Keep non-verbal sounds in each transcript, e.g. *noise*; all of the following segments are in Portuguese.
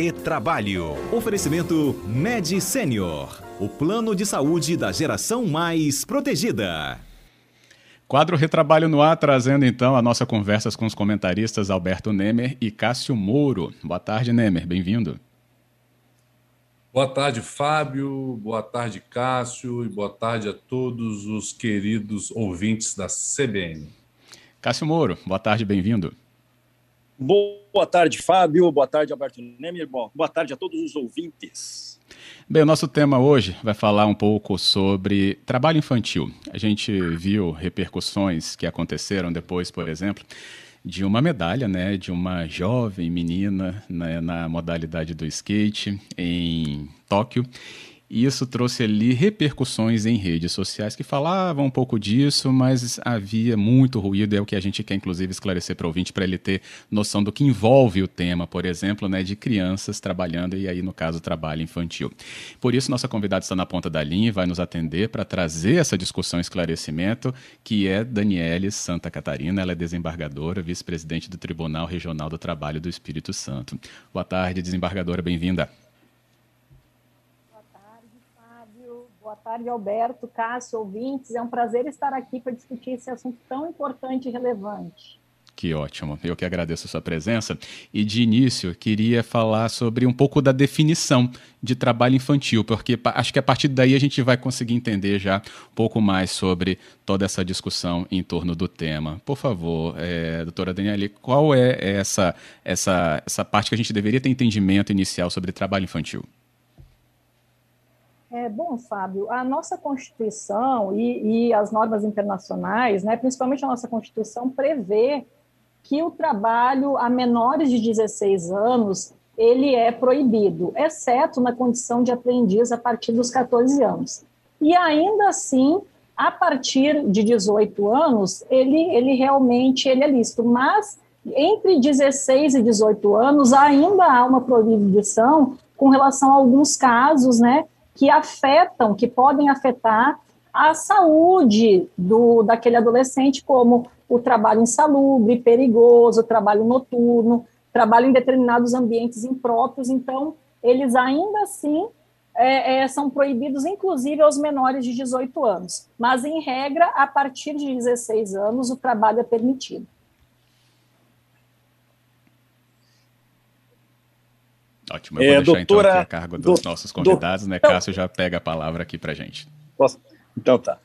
Retrabalho. Oferecimento Med Senior. O plano de saúde da geração mais protegida. Quadro Retrabalho no ar, trazendo então a nossa conversa com os comentaristas Alberto Nemer e Cássio Mouro. Boa tarde, Nemer, bem-vindo. Boa tarde, Fábio. Boa tarde, Cássio. E boa tarde a todos os queridos ouvintes da CBN. Cássio Moro, boa tarde, bem-vindo. Boa tarde, Fábio. Boa tarde, Alberto Nemer. Boa tarde a todos os ouvintes. Bem, o nosso tema hoje vai falar um pouco sobre trabalho infantil. A gente viu repercussões que aconteceram depois, por exemplo, de uma medalha, né, de uma jovem menina né, na modalidade do skate em Tóquio e isso trouxe ali repercussões em redes sociais que falavam um pouco disso, mas havia muito ruído, é o que a gente quer inclusive esclarecer para o ouvinte, para ele ter noção do que envolve o tema, por exemplo, né, de crianças trabalhando, e aí no caso trabalho infantil. Por isso, nossa convidada está na ponta da linha e vai nos atender para trazer essa discussão e esclarecimento, que é Daniele Santa Catarina, ela é desembargadora, vice-presidente do Tribunal Regional do Trabalho do Espírito Santo. Boa tarde, desembargadora, bem-vinda. Boa tarde, Alberto, Cássio, ouvintes. É um prazer estar aqui para discutir esse assunto tão importante e relevante. Que ótimo, eu que agradeço a sua presença. E de início, queria falar sobre um pouco da definição de trabalho infantil, porque acho que a partir daí a gente vai conseguir entender já um pouco mais sobre toda essa discussão em torno do tema. Por favor, é, doutora Daniele, qual é essa, essa, essa parte que a gente deveria ter entendimento inicial sobre trabalho infantil? É, bom, Fábio, a nossa Constituição e, e, as normas internacionais, né, principalmente a nossa Constituição, prevê que o trabalho a menores de 16 anos ele é proibido, exceto na condição de aprendiz a partir dos 14 anos. E ainda assim, a partir de 18 anos, ele, ele realmente ele é lícito, mas entre 16 e 18 anos ainda há uma proibição com relação a alguns casos, né, que afetam, que podem afetar a saúde do, daquele adolescente, como o trabalho insalubre, perigoso, trabalho noturno, trabalho em determinados ambientes impróprios. Então, eles ainda assim é, é, são proibidos, inclusive aos menores de 18 anos. Mas, em regra, a partir de 16 anos, o trabalho é permitido. Ótimo, eu vou é, deixar doutora, então aqui a cargo dos do, nossos convidados, do, né? Cássio já pega a palavra aqui para gente. Posso? Então tá.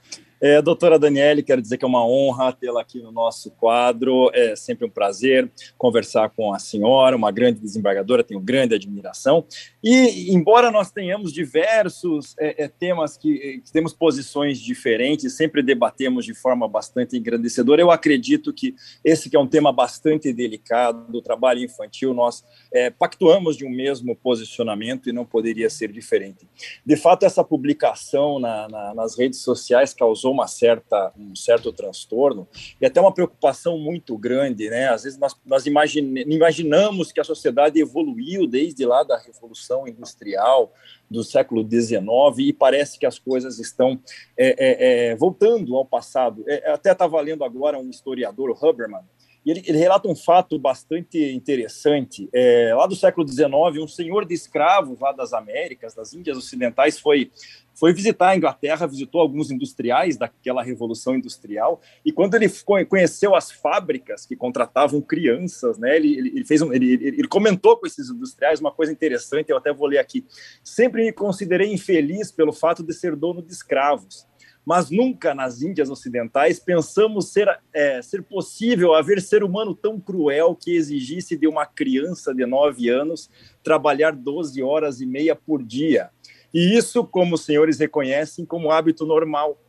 É, doutora Daniele, quero dizer que é uma honra tê-la aqui no nosso quadro. É sempre um prazer conversar com a senhora, uma grande desembargadora, tenho grande admiração. E, embora nós tenhamos diversos é, é, temas que, é, que, temos posições diferentes, sempre debatemos de forma bastante engrandecedora, eu acredito que esse que é um tema bastante delicado, do trabalho infantil, nós é, pactuamos de um mesmo posicionamento e não poderia ser diferente. De fato, essa publicação na, na, nas redes sociais causou uma certa, um certo transtorno e até uma preocupação muito grande, né? Às vezes nós, nós imaginamos que a sociedade evoluiu desde lá da Revolução Industrial do século XIX e parece que as coisas estão é, é, é, voltando ao passado. É, até estava lendo agora um historiador, o Huberman, e ele, ele, relata um fato bastante interessante. É, lá do século XIX, um senhor de escravos lá das Américas, das Índias Ocidentais, foi, foi visitar a Inglaterra, visitou alguns industriais daquela revolução industrial, e quando ele conheceu as fábricas que contratavam crianças, né, ele, ele, fez um, ele, ele comentou com esses industriais uma coisa interessante, eu até vou ler aqui. Sempre me considerei infeliz pelo fato de ser dono de escravos mas nunca nas Índias Ocidentais pensamos ser, é, ser possível haver ser humano tão cruel que exigisse de uma criança de nove anos trabalhar 12 horas e meia por dia. E isso, como os senhores reconhecem, como hábito normal.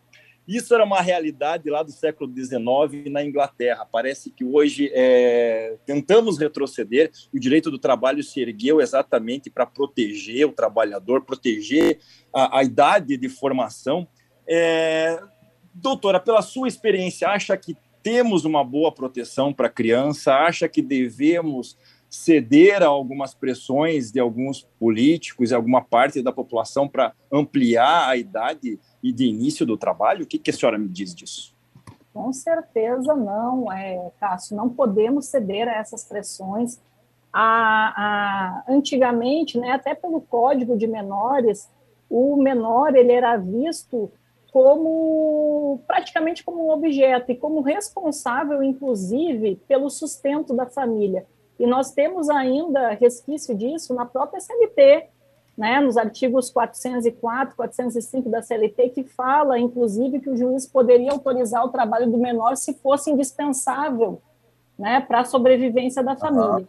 Isso era uma realidade lá do século XIX na Inglaterra. Parece que hoje é, tentamos retroceder. O direito do trabalho se ergueu exatamente para proteger o trabalhador, proteger a, a idade de formação é, doutora, pela sua experiência, acha que temos uma boa proteção para a criança? Acha que devemos ceder a algumas pressões de alguns políticos e alguma parte da população para ampliar a idade e de início do trabalho? O que, que a senhora me diz disso? Com certeza não, é, Cássio, não podemos ceder a essas pressões. a, a, antigamente, né, até pelo Código de Menores, o menor ele era visto como praticamente como um objeto e como responsável, inclusive, pelo sustento da família. E nós temos ainda resquício disso na própria CLT, né, nos artigos 404, 405 da CLT, que fala, inclusive, que o juiz poderia autorizar o trabalho do menor se fosse indispensável né, para a sobrevivência da família.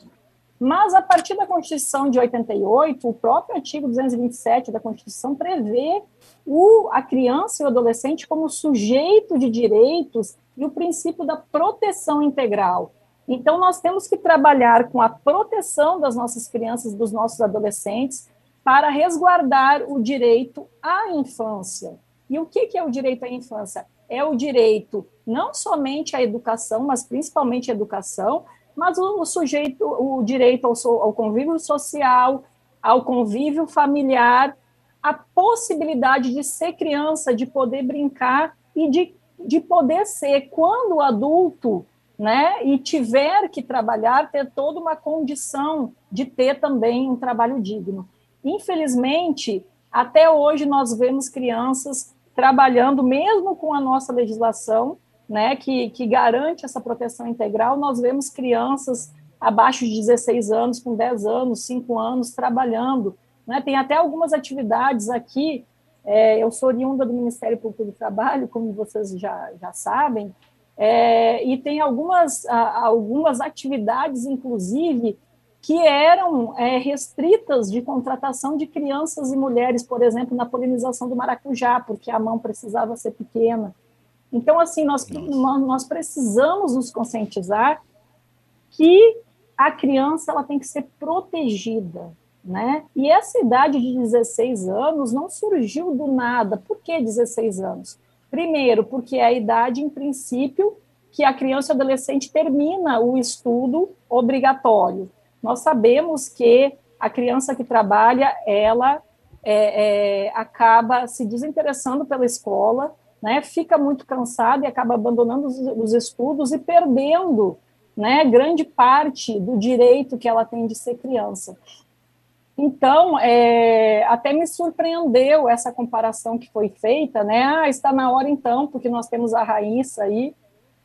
Mas, a partir da Constituição de 88, o próprio artigo 227 da Constituição prevê o, a criança e o adolescente como sujeito de direitos e o princípio da proteção integral. Então, nós temos que trabalhar com a proteção das nossas crianças, dos nossos adolescentes, para resguardar o direito à infância. E o que, que é o direito à infância? É o direito não somente à educação, mas principalmente à educação, mas o, o sujeito, o direito ao, ao convívio social, ao convívio familiar, a possibilidade de ser criança, de poder brincar e de, de poder ser, quando adulto, né, e tiver que trabalhar, ter toda uma condição de ter também um trabalho digno. Infelizmente, até hoje nós vemos crianças trabalhando, mesmo com a nossa legislação, né, que, que garante essa proteção integral, nós vemos crianças abaixo de 16 anos, com 10 anos, 5 anos, trabalhando. Né? Tem até algumas atividades aqui, é, eu sou oriunda do Ministério Público do Trabalho, como vocês já, já sabem, é, e tem algumas, algumas atividades, inclusive, que eram é, restritas de contratação de crianças e mulheres, por exemplo, na polinização do maracujá, porque a mão precisava ser pequena. Então, assim, nós, nós precisamos nos conscientizar que a criança ela tem que ser protegida, né? E essa idade de 16 anos não surgiu do nada. Por que 16 anos? Primeiro, porque é a idade, em princípio, que a criança e adolescente termina o estudo obrigatório nós sabemos que a criança que trabalha, ela é, é, acaba se desinteressando pela escola, né, fica muito cansada e acaba abandonando os, os estudos e perdendo né, grande parte do direito que ela tem de ser criança. Então, é, até me surpreendeu essa comparação que foi feita, né? Ah, está na hora então, porque nós temos a Raíssa aí,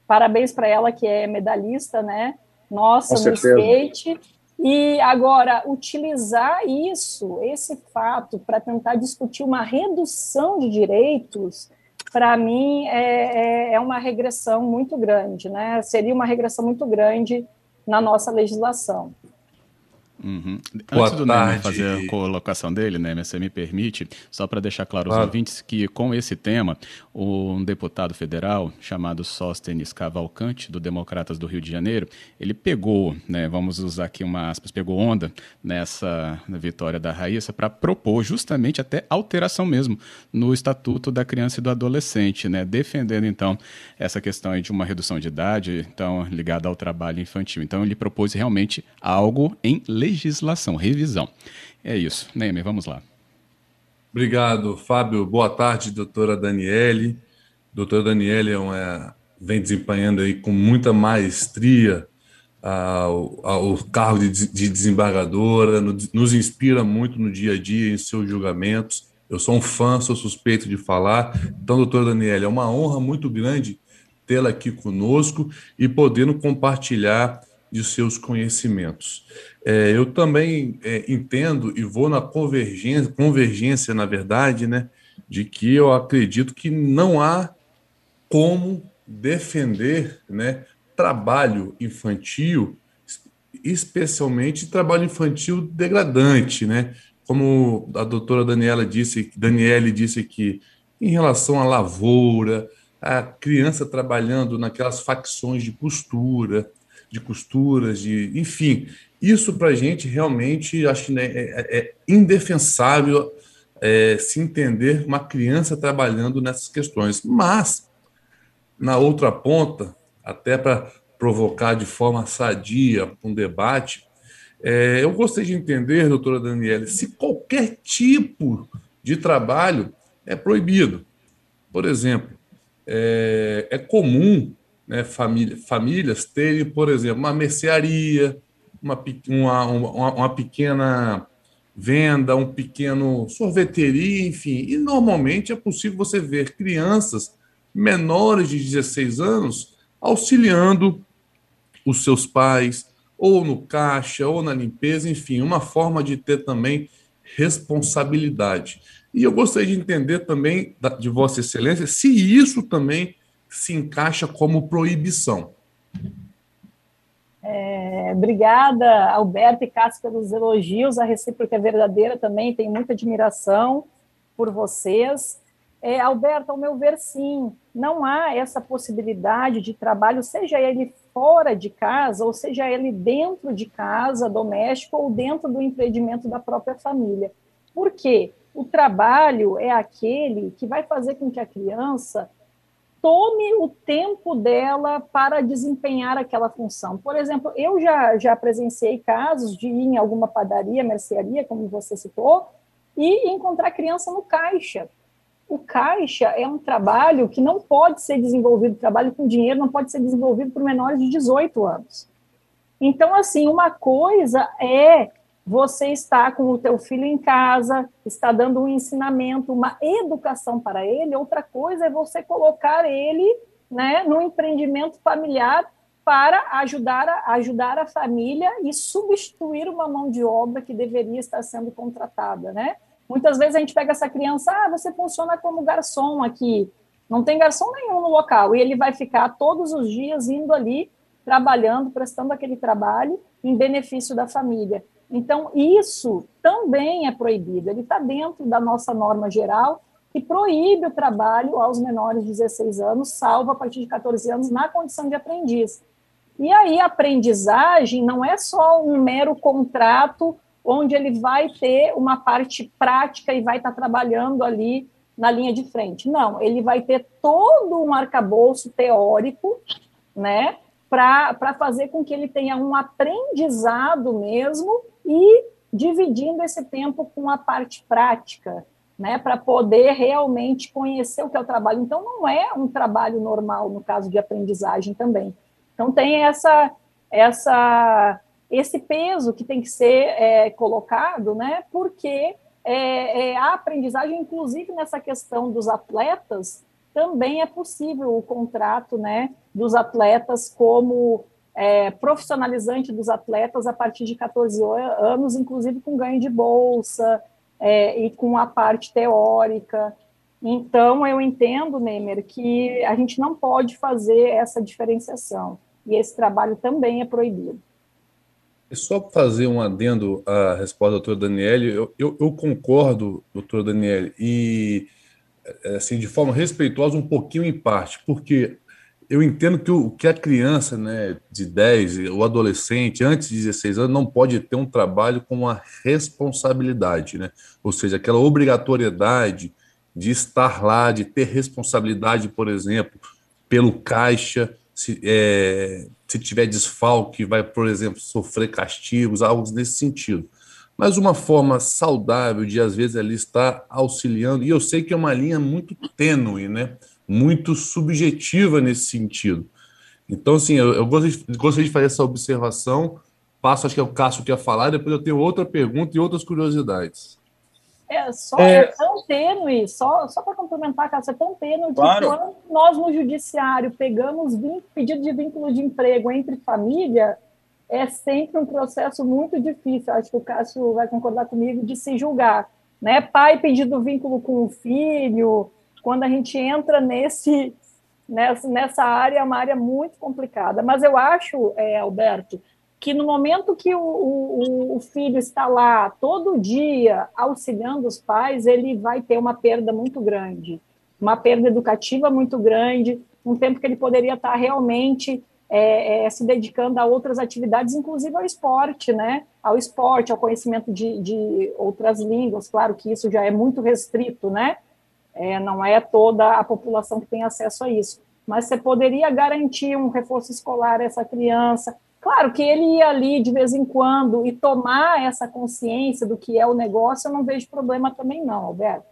parabéns para ela que é medalhista, né? Nossa, no skate. E agora, utilizar isso, esse fato, para tentar discutir uma redução de direitos, para mim é, é, é, uma regressão muito grande, né? Seria uma regressão muito grande na nossa legislação. Uhum. Antes do Neymar fazer a colocação dele, né, você me permite, só para deixar claro aos claro. ouvintes que com esse tema, um deputado federal chamado Sóstenes Cavalcante, do Democratas do Rio de Janeiro, ele pegou, né, vamos usar aqui uma aspas, pegou onda nessa vitória da Raíssa para propor justamente até alteração mesmo no Estatuto da Criança e do Adolescente, né, defendendo então essa questão de uma redução de idade, então ligada ao trabalho infantil. Então ele propôs realmente algo em lei legislação, revisão. É isso. Neymer, vamos lá. Obrigado, Fábio. Boa tarde, doutora Daniele. Doutora Daniele é uma, vem desempenhando aí com muita maestria o cargo de, de desembargadora, nos inspira muito no dia a dia, em seus julgamentos. Eu sou um fã, sou suspeito de falar. Então, doutora Daniele, é uma honra muito grande tê-la aqui conosco e podendo compartilhar de seus conhecimentos. É, eu também é, entendo e vou na convergência, convergência, na verdade, né, de que eu acredito que não há como defender né, trabalho infantil, especialmente trabalho infantil degradante, né? Como a doutora Daniela disse, Daniele disse aqui, em relação à lavoura, a criança trabalhando naquelas facções de costura, de costuras, de enfim. Isso para a gente realmente acho né, é, é, é indefensável é, se entender uma criança trabalhando nessas questões. Mas, na outra ponta, até para provocar de forma sadia um debate, é, eu gostaria de entender, doutora Daniela, se qualquer tipo de trabalho é proibido. Por exemplo, é, é comum né, família, famílias terem, por exemplo, uma mercearia, uma, uma, uma, uma pequena venda, um pequeno sorveteria, enfim. E normalmente é possível você ver crianças menores de 16 anos auxiliando os seus pais, ou no caixa, ou na limpeza, enfim, uma forma de ter também responsabilidade. E eu gostaria de entender também de Vossa Excelência se isso também se encaixa como proibição. É, obrigada, Alberto e Cássio, pelos elogios. A recíproca é verdadeira também, tenho muita admiração por vocês. É, Alberto, ao meu ver, sim, não há essa possibilidade de trabalho, seja ele fora de casa, ou seja ele dentro de casa, doméstico, ou dentro do empreendimento da própria família. Por quê? O trabalho é aquele que vai fazer com que a criança tome o tempo dela para desempenhar aquela função. Por exemplo, eu já, já presenciei casos de ir em alguma padaria, mercearia, como você citou, e encontrar criança no caixa. O caixa é um trabalho que não pode ser desenvolvido, trabalho com dinheiro não pode ser desenvolvido por menores de 18 anos. Então, assim, uma coisa é você está com o teu filho em casa, está dando um ensinamento, uma educação para ele. Outra coisa é você colocar ele né, no empreendimento familiar para ajudar a, ajudar a família e substituir uma mão de obra que deveria estar sendo contratada, né? Muitas vezes a gente pega essa criança, ah, você funciona como garçom aqui, não tem garçom nenhum no local, e ele vai ficar todos os dias indo ali, trabalhando, prestando aquele trabalho em benefício da família. Então, isso também é proibido, ele está dentro da nossa norma geral, que proíbe o trabalho aos menores de 16 anos, salvo a partir de 14 anos, na condição de aprendiz. E aí, a aprendizagem não é só um mero contrato onde ele vai ter uma parte prática e vai estar tá trabalhando ali na linha de frente. Não, ele vai ter todo um arcabouço teórico, né, para fazer com que ele tenha um aprendizado mesmo e dividindo esse tempo com a parte prática, né, para poder realmente conhecer o que é o trabalho. Então, não é um trabalho normal no caso de aprendizagem também. Então, tem essa, essa, esse peso que tem que ser é, colocado, né, porque é, é, a aprendizagem, inclusive nessa questão dos atletas, também é possível o contrato né, dos atletas como é, profissionalizante dos atletas a partir de 14 anos, inclusive com ganho de bolsa é, e com a parte teórica. Então, eu entendo, Neymer, que a gente não pode fazer essa diferenciação. E esse trabalho também é proibido. E só fazer um adendo à resposta da doutora Daniele, eu, eu, eu concordo, doutora Daniele, e é, assim, de forma respeitosa, um pouquinho em parte, porque eu entendo que, o, que a criança né, de 10, o adolescente, antes de 16 anos, não pode ter um trabalho com uma responsabilidade, né? ou seja, aquela obrigatoriedade de estar lá, de ter responsabilidade, por exemplo, pelo caixa, se, é, se tiver desfalque, vai, por exemplo, sofrer castigos, algo nesse sentido. Mas uma forma saudável de, às vezes, ali estar auxiliando, e eu sei que é uma linha muito tênue, né? Muito subjetiva nesse sentido. Então, assim, eu, eu gostaria de fazer essa observação. Passo, acho que é o Cássio que ia falar, depois eu tenho outra pergunta e outras curiosidades. É, só é, é tão tênue, só, só para complementar, Cássio, é tão tênue claro. que quando nós no judiciário pegamos pedido de vínculo de emprego entre família, é sempre um processo muito difícil, acho que o Cássio vai concordar comigo, de se julgar. Né? Pai pedindo vínculo com o filho, quando a gente entra nesse, nessa, área, é uma área muito complicada. Mas eu acho, é, Alberto, que no momento que o, o, o, filho está lá todo dia auxiliando os pais, ele vai ter uma perda muito grande, uma perda educativa muito grande, um tempo que ele poderia estar realmente é, é, se dedicando a outras atividades, inclusive ao esporte, né? Ao esporte, ao conhecimento de, de outras línguas. Claro que isso já é muito restrito, né? É, não é toda a população que tem acesso a isso. Mas você poderia garantir um reforço escolar a essa criança. Claro que ele ir ali de vez em quando e tomar essa consciência do que é o negócio, eu não vejo problema também, não, Alberto.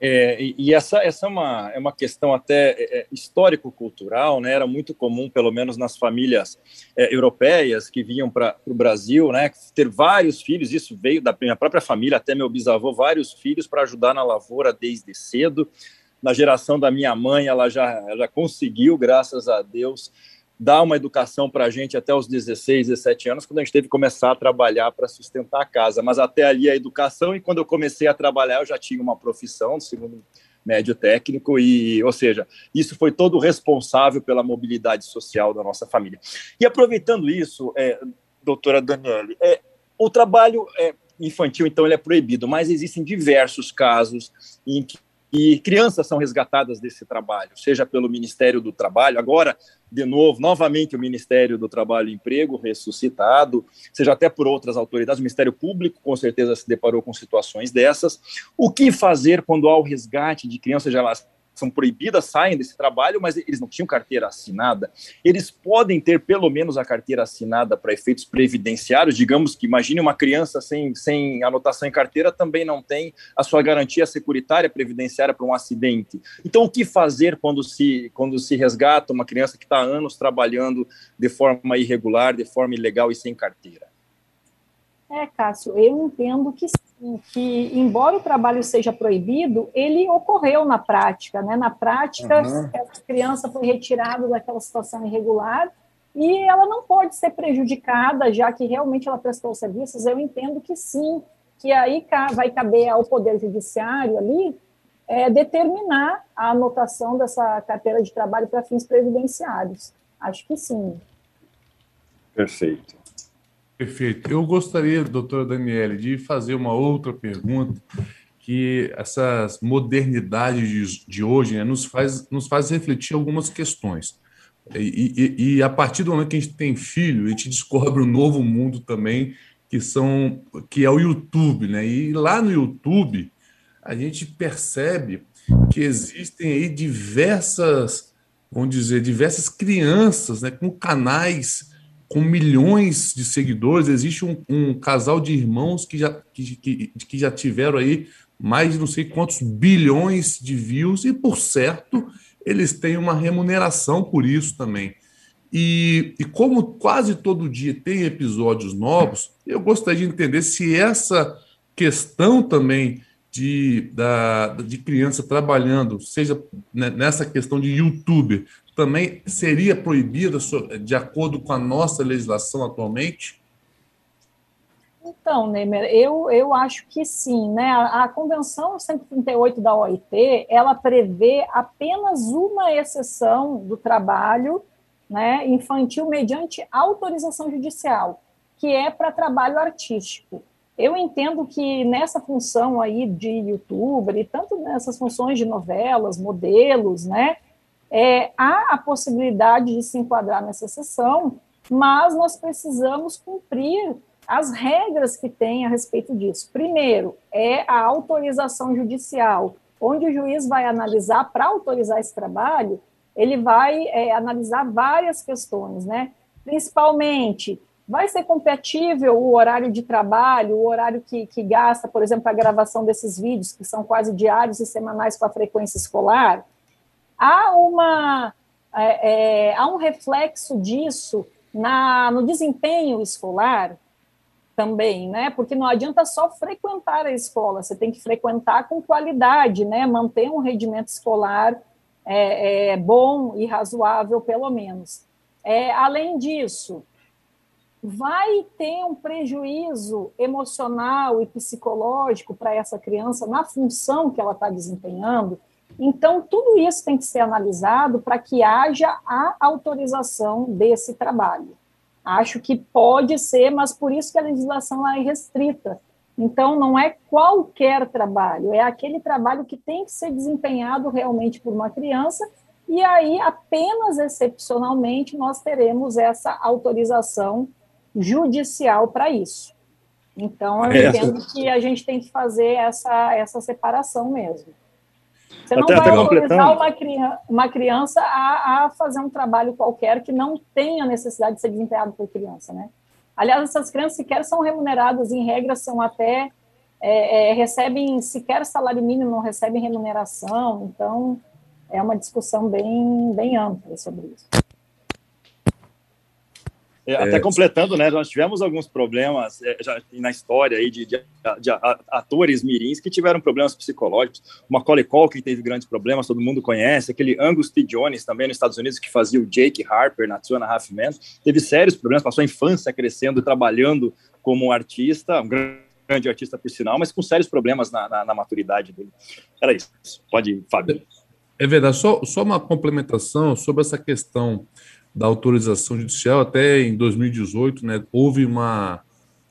É, e essa, essa é, uma, é uma questão até é, é, histórico-cultural, né? Era muito comum, pelo menos nas famílias é, europeias que vinham para o Brasil, né? Ter vários filhos, isso veio da minha própria família, até meu bisavô, vários filhos para ajudar na lavoura desde cedo. Na geração da minha mãe, ela já, já conseguiu, graças a Deus, dar uma educação para a gente até os 16, 17 anos, quando a gente teve que começar a trabalhar para sustentar a casa. Mas até ali a educação, e quando eu comecei a trabalhar, eu já tinha uma profissão, segundo médio técnico, e, ou seja, isso foi todo responsável pela mobilidade social da nossa família. E aproveitando isso, é, doutora Daniele, é, o trabalho é, infantil, então, ele é proibido, mas existem diversos casos em que e crianças são resgatadas desse trabalho, seja pelo Ministério do Trabalho, agora, de novo, novamente o Ministério do Trabalho e Emprego ressuscitado, seja até por outras autoridades, o Ministério Público com certeza se deparou com situações dessas. O que fazer quando há o resgate de crianças, seja elas são proibidas, saem desse trabalho, mas eles não tinham carteira assinada. Eles podem ter pelo menos a carteira assinada para efeitos previdenciários. Digamos que imagine uma criança sem, sem anotação em carteira também não tem a sua garantia securitária previdenciária para um acidente. Então, o que fazer quando se, quando se resgata uma criança que está anos trabalhando de forma irregular, de forma ilegal e sem carteira? É, Cássio, eu entendo que sim, que embora o trabalho seja proibido, ele ocorreu na prática, né? Na prática, uhum. essa criança foi retirada daquela situação irregular e ela não pode ser prejudicada, já que realmente ela prestou serviços. Eu entendo que sim, que aí vai caber ao Poder Judiciário ali é, determinar a anotação dessa carteira de trabalho para fins previdenciários. Acho que sim. Perfeito. Perfeito. Eu gostaria, doutora Daniele, de fazer uma outra pergunta que essas modernidades de, hoje né, nos, faz, nos faz refletir algumas questões. E, e, e, a partir do momento que a gente tem filho, a gente descobre um novo mundo também, que são que é o YouTube, né? E lá no YouTube a gente percebe que existem aí diversas, vamos dizer, diversas crianças, né, com canais com milhões de seguidores, existe um, um casal de irmãos que já, que, que, que, já tiveram aí mais de não sei quantos bilhões de views, e por certo, eles têm uma remuneração por isso também. E, e como quase todo dia tem episódios novos, eu gostaria de entender se essa questão também de, da, de criança trabalhando, seja nessa questão de youtuber, também seria proibida de acordo com a nossa legislação atualmente? Então, Neymar, eu, eu acho que sim. Né? A, a, Convenção 138 da OIT, ela prevê apenas uma exceção do trabalho né, infantil mediante autorização judicial, que é para trabalho artístico. Eu entendo que nessa função aí de youtuber e tanto nessas funções de novelas, modelos, né, é, há a possibilidade de se enquadrar nessa sessão, mas nós precisamos cumprir as regras que tem a respeito disso. Primeiro, é a autorização judicial, onde o juiz vai analisar, para autorizar esse trabalho, ele vai é, analisar várias questões, né? Principalmente, vai ser compatível o horário de trabalho, o horário que, que gasta, por exemplo, a gravação desses vídeos, que são quase diários e semanais com a frequência escolar? Há uma é, é, há um reflexo disso na, no desempenho escolar também, né? Porque não adianta só frequentar a escola, você tem que frequentar com qualidade, né? Manter um rendimento escolar é, é bom e razoável, pelo menos. É, além disso, vai ter um prejuízo emocional e psicológico para essa criança na função que ela está desempenhando. Então, tudo isso tem que ser analisado para que haja a autorização desse trabalho. Acho que pode ser, mas por isso que a legislação é restrita. Então, não é qualquer trabalho, é aquele trabalho que tem que ser desempenhado realmente por uma criança, e aí, apenas excepcionalmente, nós teremos essa autorização judicial para isso. Então, eu é. entendo que a gente tem que fazer essa, essa separação mesmo. Você não até, vai autorizar uma criança, uma criança a, a, fazer um trabalho qualquer que não tenha necessidade de ser desempenhado por criança, né? Aliás, essas crianças sequer são remuneradas, em regra, são até é, é, recebem sequer salário mínimo, não recebem remuneração, então é uma discussão bem, bem ampla sobre isso. É, até é. completando, né, nós tivemos alguns problemas é, já na história aí de, de, de, atores mirins que tiveram problemas psicológicos. O Macaulay Culkin teve grandes problemas, todo mundo conhece. Aquele Angus T. Jones também nos Estados Unidos que fazia o Jake Harper na Two and a Half Men, teve sérios problemas, passou a infância crescendo, trabalhando como artista, um grande artista por sinal, mas com sérios problemas na, na, na maturidade dele. Era isso. Pode ir, Fábio. É verdade. Só, só uma complementação sobre essa questão da autorização judicial, até em 2018, né, houve uma.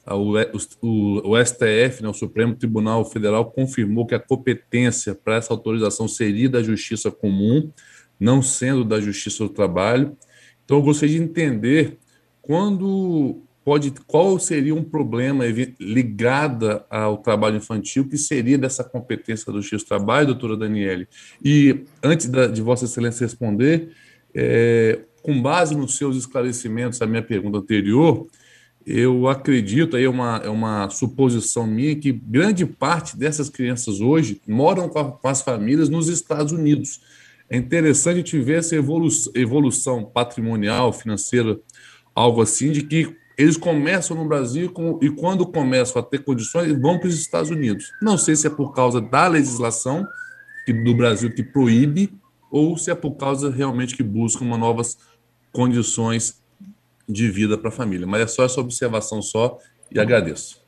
O, o, o STF, né, o Supremo Tribunal Federal, confirmou que a competência para essa autorização seria da Justiça Comum, não sendo da Justiça do Trabalho. Então, eu gostaria de entender quando pode, qual seria um problema ligado ao trabalho infantil que seria dessa competência do Justiça do Trabalho, doutora Daniele. E antes da, de Vossa Excelência responder, é, com base nos seus esclarecimentos, a minha pergunta anterior, eu acredito, aí é uma, é uma suposição minha, que grande parte dessas crianças hoje moram com, a, com as famílias nos Estados Unidos. É interessante a ver essa evolução, evolução patrimonial, financeira, algo assim, de que eles começam no Brasil com, e quando começam a ter condições, vão para os Estados Unidos. Não sei se é por causa da legislação do Brasil que proíbe ou se é por causa realmente que buscam uma novas condições de vida para a família. Mas é só essa observação só e agradeço.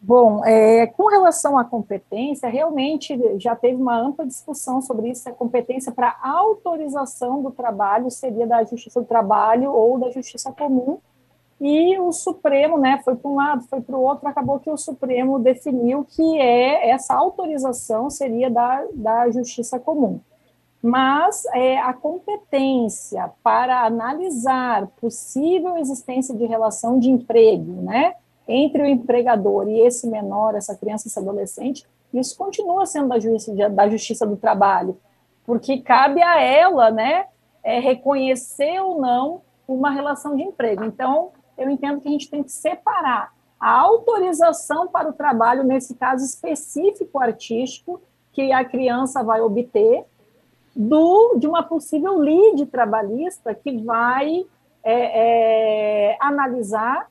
Bom, é, com relação à competência, realmente já teve uma ampla discussão sobre isso. A competência para autorização do trabalho seria da Justiça do Trabalho ou da Justiça Comum. E o Supremo, né, foi para um lado, foi para o outro, acabou que o Supremo definiu que é essa autorização seria da, da Justiça Comum mas é, a competência para analisar possível existência de relação de emprego, né, entre o empregador e esse menor, essa criança, esse adolescente, isso continua sendo da justiça, da justiça do trabalho, porque cabe a ela, né, é, reconhecer ou não uma relação de emprego. Então, eu entendo que a gente tem que separar a autorização para o trabalho, nesse caso específico artístico, que a criança vai obter, do, de uma possível lead trabalhista que vai é, é, analisar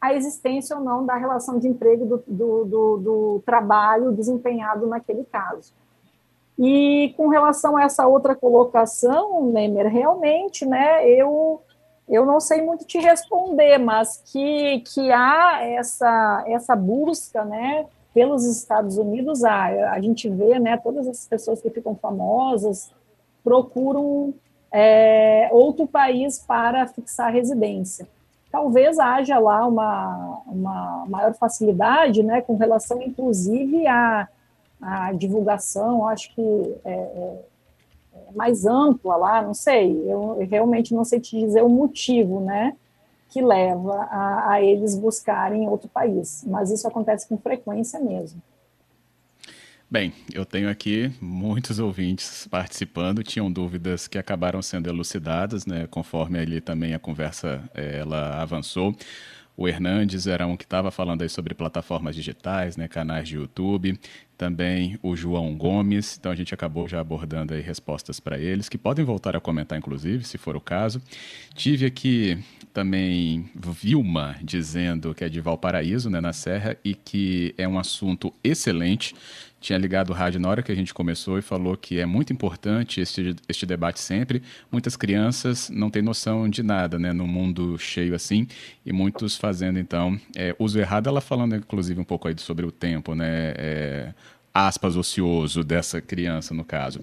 a existência ou não da relação de emprego do, do, do, do, trabalho desempenhado naquele caso. E com relação a essa outra colocação, Nemer, realmente, né, eu, eu não sei muito te responder, mas que, que há essa, essa busca, né, pelos Estados Unidos, a gente vê, né, todas as pessoas que ficam famosas, procuram é, outro país para fixar residência. Talvez haja lá uma, uma maior facilidade, né, com relação, inclusive, à, à divulgação, acho que é, é mais ampla lá, não sei, eu realmente não sei te dizer o motivo, né, que leva a, a eles buscarem outro país, mas isso acontece com frequência mesmo. Bem, eu tenho aqui muitos ouvintes participando, tinham dúvidas que acabaram sendo elucidadas, né, conforme ali também a conversa eh, ela avançou. O Hernandes era um que estava falando aí sobre plataformas digitais, né, canais de YouTube. Também o João Gomes. Então a gente acabou já abordando aí respostas para eles, que podem voltar a comentar, inclusive, se for o caso. Tive aqui também Vilma dizendo que é de Valparaíso, né, na Serra, e que é um assunto excelente tinha ligado o rádio na hora que a gente começou e falou que é muito importante este, este debate sempre. Muitas crianças não têm noção de nada, né, no mundo cheio assim, e muitos fazendo, então, é, uso errado. Ela falando, inclusive, um pouco aí sobre o tempo, né, é, aspas, ocioso dessa criança, no caso.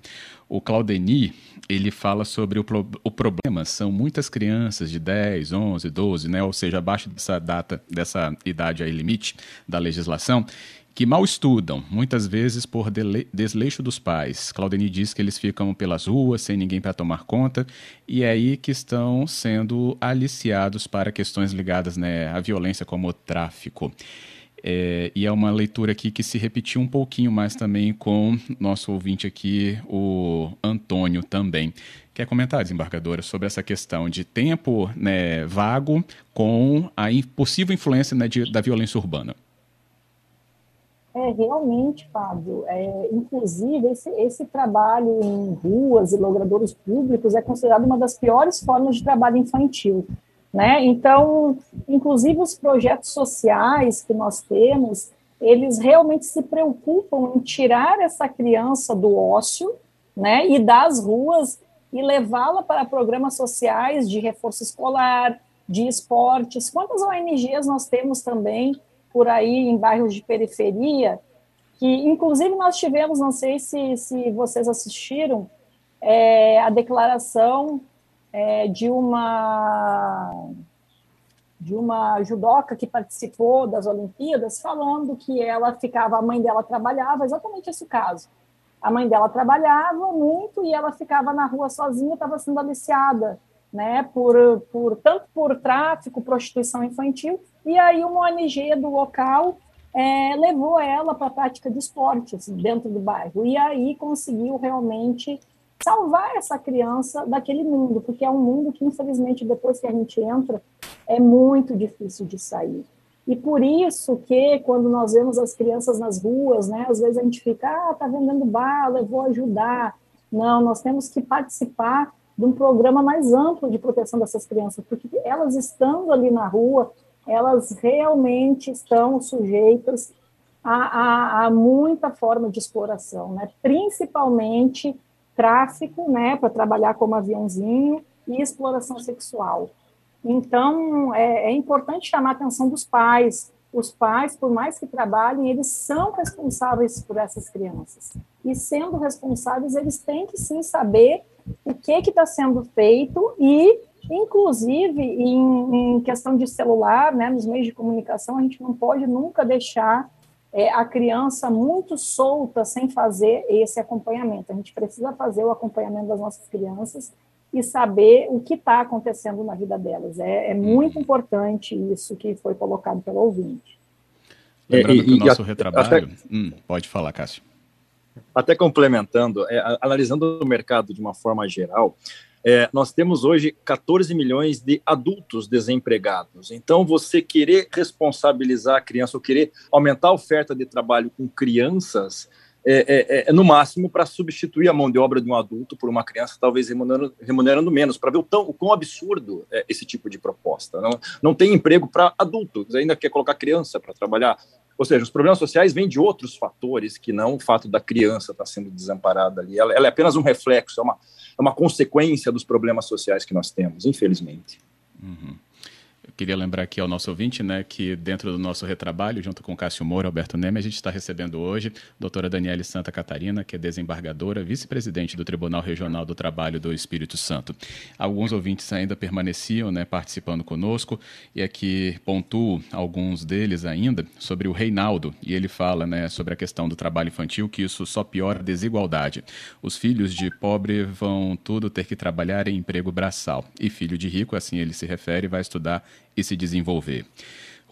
O Claudeni, ele fala sobre o, pro, o problema, são muitas crianças de 10, 11, 12, né, ou seja, abaixo dessa data, dessa idade aí limite da legislação, que mal estudam, muitas vezes por desleixo dos pais. Claudeni diz que eles ficam pelas ruas sem ninguém para tomar conta e é aí que estão sendo aliciados para questões ligadas né, à violência como o tráfico. É, e é uma leitura aqui que se repetiu um pouquinho mais também com nosso ouvinte aqui, o Antônio também. Quer comentar, desembargadora, sobre essa questão de tempo né, vago com a possível influência né, de, da violência urbana? É, realmente, Fábio. É, inclusive, esse, esse trabalho em ruas e logradouros públicos é considerado uma das piores formas de trabalho infantil. Né? Então, inclusive, os projetos sociais que nós temos, eles realmente se preocupam em tirar essa criança do ócio né, e das ruas e levá-la para programas sociais de reforço escolar, de esportes. Quantas ONGs nós temos também por aí em bairros de periferia, que inclusive nós tivemos, não sei se, se vocês assistiram, é, a declaração é, de uma de uma judoca que participou das Olimpíadas, falando que ela ficava, a mãe dela trabalhava, exatamente esse caso. A mãe dela trabalhava muito e ela ficava na rua sozinha, estava sendo aliciada, né, por, por tanto por tráfico, prostituição infantil e aí uma ONG do local é, levou ela para a prática de esportes dentro do bairro. E aí conseguiu realmente salvar essa criança daquele mundo, porque é um mundo que, infelizmente, depois que a gente entra, é muito difícil de sair. E por isso que, quando nós vemos as crianças nas ruas, né, às vezes a gente fica, ah, tá vendendo bala, eu vou ajudar. Não, nós temos que participar de um programa mais amplo de proteção dessas crianças, porque elas estando ali na rua, elas realmente estão sujeitas a, a, a muita forma de exploração, né? principalmente tráfico, né, para trabalhar como aviãozinho, e exploração sexual. Então, é, é, importante chamar a atenção dos pais. Os pais, por mais que trabalhem, eles são responsáveis por essas crianças. E sendo responsáveis, eles têm que sim saber o que está sendo feito e Inclusive, em, em, questão de celular, né, nos meios de comunicação, a gente não pode nunca deixar é, a criança muito solta sem fazer esse acompanhamento. A gente precisa fazer o acompanhamento das nossas crianças e saber o que está acontecendo na vida delas. É, é, muito importante isso que foi colocado pelo ouvinte. Lembrando é, que o nosso retrabalho. Até, hum, pode falar, Cássio. Até complementando, é, analisando o mercado de uma forma geral, é, nós temos hoje 14 milhões de adultos desempregados. Então, você querer responsabilizar a criança ou querer aumentar a oferta de trabalho com crianças é, é, é no máximo para substituir a mão de obra de um adulto por uma criança, talvez remunerando, remunerando menos, para ver o, tão, o quão absurdo é esse tipo de proposta. Não, não tem emprego para adultos, ainda quer colocar criança para trabalhar. Ou seja, os problemas sociais vêm de outros fatores que não o fato da criança estar tá sendo desamparada ali. Ela, ela é apenas um reflexo, é uma, é uma consequência dos problemas sociais que nós temos, infelizmente. Uhum. Queria lembrar aqui ao nosso ouvinte, né, que dentro do nosso retrabalho, junto com Cássio Moura Alberto Neme, a gente está recebendo hoje a doutora Daniele Santa Catarina, que é desembargadora, vice-presidente do Tribunal Regional do Trabalho do Espírito Santo. Alguns ouvintes ainda permaneciam, né, participando conosco, e aqui pontuo alguns deles ainda sobre o Reinaldo, e ele fala, né, sobre a questão do trabalho infantil, que isso só piora a desigualdade. Os filhos de pobre vão tudo ter que trabalhar em emprego braçal, e filho de rico, assim ele se refere, vai estudar e se desenvolver.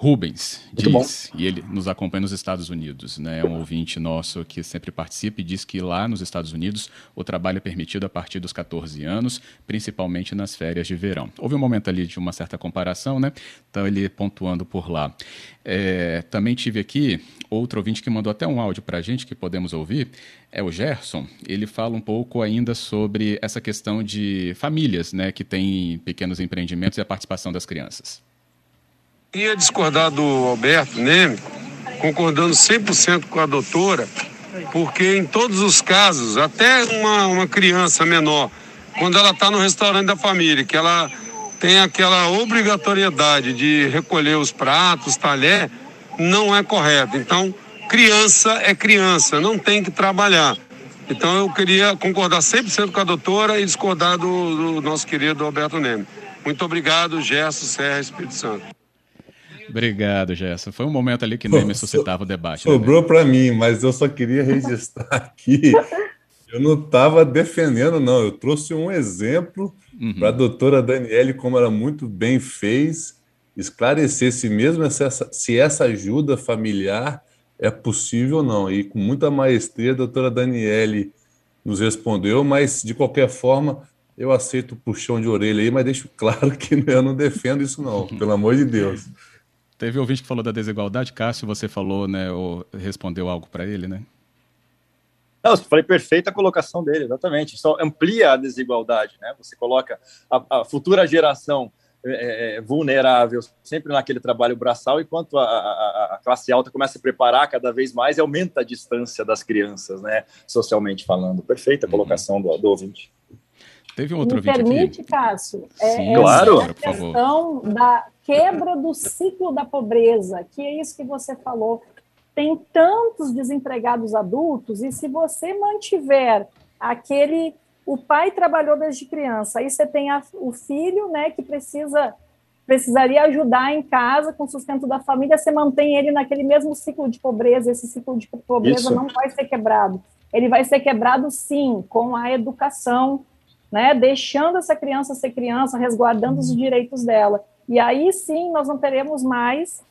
Rubens diz, e ele nos acompanha nos Estados Unidos, né? É um ouvinte nosso que sempre participa e diz que lá nos Estados Unidos o trabalho é permitido a partir dos 14 anos, principalmente nas férias de verão. Houve um momento ali de uma certa comparação, né? Então ele pontuando por lá. É, também tive aqui outro ouvinte que mandou até um áudio para a gente que podemos ouvir, é o Gerson. Ele fala um pouco ainda sobre essa questão de famílias, né? Que têm pequenos empreendimentos e a participação das crianças. Ia discordar do Alberto Neme, concordando 100% com a doutora, porque em todos os casos, até uma, uma criança menor, quando ela está no restaurante da família, que ela tem aquela obrigatoriedade de recolher os pratos, talher, não é correto. Então, criança é criança, não tem que trabalhar. Então, eu queria concordar 100% com a doutora e discordar do, do nosso querido Alberto Neme. Muito obrigado, Gerson Serra Espírito Santo. Obrigado, Gerson. Foi um momento ali que nem me suscitava o debate. Né, sobrou né, para mim, mas eu só queria registrar *laughs* aqui. Eu não estava defendendo, não. Eu trouxe um exemplo uhum. para a doutora Daniele, como ela muito bem fez, esclarecer se mesmo essa, se essa ajuda familiar é possível ou não. E com muita maestria, a doutora Daniele nos respondeu, mas de qualquer forma, eu aceito o puxão de orelha aí, mas deixo claro que *laughs* eu não defendo isso, não, pelo amor de Deus. Teve ouvinte que falou da desigualdade, Cássio, você falou, né, ou respondeu algo para ele, né? Não, eu falei perfeita a colocação dele, exatamente. Só amplia a desigualdade, né? Você coloca a, a futura geração é, é, vulnerável sempre naquele trabalho braçal, enquanto a, a, a, classe alta começa a preparar cada vez mais e aumenta a distância das crianças, né? Socialmente falando. Perfeita a uhum. colocação do, do ouvinte. Teve um outro Me permite, aqui. Cássio? É, Sim, claro. A questão da quebra do ciclo da pobreza, que é isso que você falou tem tantos desempregados adultos, e se você mantiver aquele. O pai trabalhou desde criança, aí você tem a, o filho, né, que precisa precisaria ajudar em casa com o sustento da família, você mantém ele naquele mesmo ciclo de pobreza, esse ciclo de pobreza Isso. não vai ser quebrado. Ele vai ser quebrado sim com a educação, né, deixando essa criança ser criança, resguardando os direitos dela. E aí sim nós não teremos mais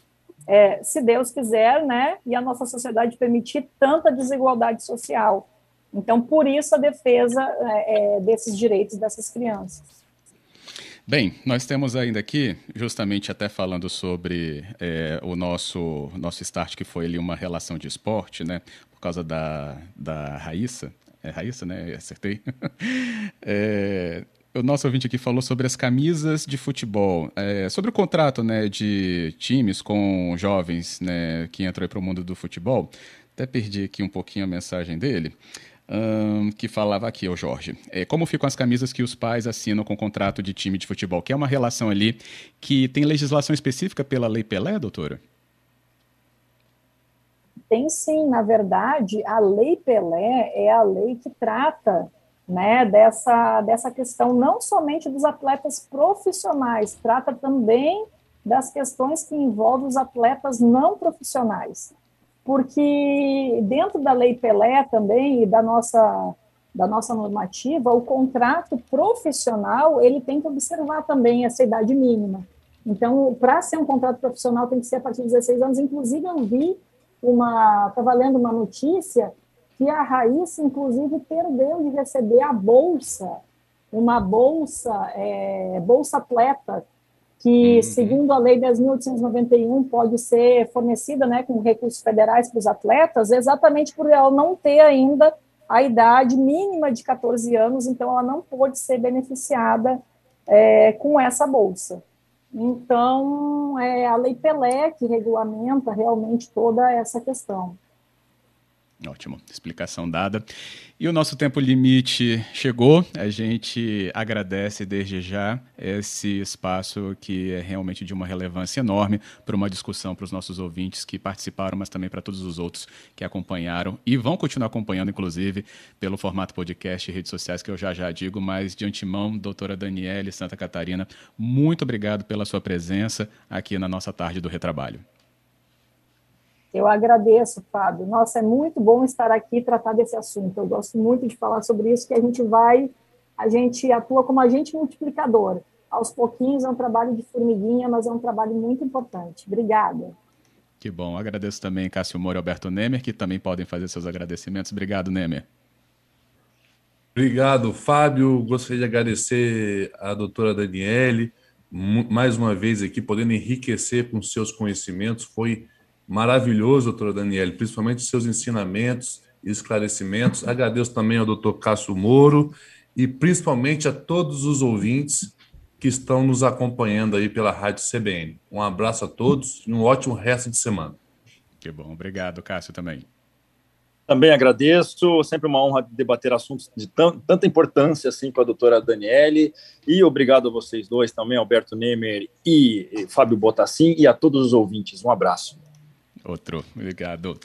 é, se Deus quiser, né, e a nossa sociedade permitir tanta desigualdade social. Então, por isso a defesa é, é, desses direitos dessas crianças. Bem, nós temos ainda aqui, justamente até falando sobre é, o nosso, nosso start, que foi ali uma relação de esporte, né, por causa da, da Raíssa, é Raíssa, né, acertei, *laughs* é, o nosso ouvinte aqui falou sobre as camisas de futebol, é, sobre o contrato né, de times com jovens né, que entram para o mundo do futebol. Até perdi aqui um pouquinho a mensagem dele, um, que falava aqui, o Jorge. É, como ficam as camisas que os pais assinam com contrato de time de futebol? Que é uma relação ali que tem legislação específica pela Lei Pelé, doutora? Tem sim, na verdade, a Lei Pelé é a lei que trata né, dessa, dessa questão não somente dos atletas profissionais, trata também das questões que envolvem os atletas não profissionais. Porque dentro da Lei Pelé também e da nossa, da nossa normativa, o contrato profissional, ele tem que observar também essa idade mínima. Então, para ser um contrato profissional, tem que ser a partir de 16 anos. Inclusive, eu vi uma, estava lendo uma notícia que a Raíssa, inclusive, perdeu de receber a bolsa, uma bolsa, é, bolsa atleta, que, uhum. segundo a Lei 10.891, pode ser fornecida né, com recursos federais para os atletas, exatamente por ela não ter ainda a idade mínima de 14 anos, então ela não pode ser beneficiada é, com essa bolsa. Então, é a Lei Pelé que regulamenta realmente toda essa questão. Ótimo, explicação dada. E o nosso tempo limite chegou. A gente agradece desde já esse espaço que é realmente de uma relevância enorme para uma discussão para os nossos ouvintes que participaram, mas também para todos os outros que acompanharam e vão continuar acompanhando, inclusive, pelo formato podcast e redes sociais, que eu já já digo. Mas de antemão, doutora Daniele Santa Catarina, muito obrigado pela sua presença aqui na nossa tarde do Retrabalho. Eu agradeço, Fábio. Nossa, é muito bom estar aqui e tratar desse assunto. Eu gosto muito de falar sobre isso, que a gente vai, a gente atua como agente multiplicador. Aos pouquinhos é um trabalho de formiguinha, mas é um trabalho muito importante. Obrigada. Que bom. Agradeço também Cássio Moura e Alberto Nemer, que também podem fazer seus agradecimentos. Obrigado, Nemer. Obrigado, Fábio. Gostaria de agradecer a doutora Daniele, mais uma vez aqui, podendo enriquecer com seus conhecimentos. Foi maravilhoso, doutora Daniele, principalmente seus ensinamentos e esclarecimentos. Agradeço também ao doutor Cássio Moro e principalmente a todos os ouvintes que estão nos acompanhando aí pela Rádio CBN. Um abraço a todos e um ótimo resto de semana. Que bom. Obrigado, Cássio, também. Também agradeço, sempre uma honra debater assuntos de tanta importância assim com a doutora Daniele, e obrigado a vocês dois também, Alberto Nemer e Fábio Botassin, e a todos os ouvintes. Um abraço. Outro, obrigado.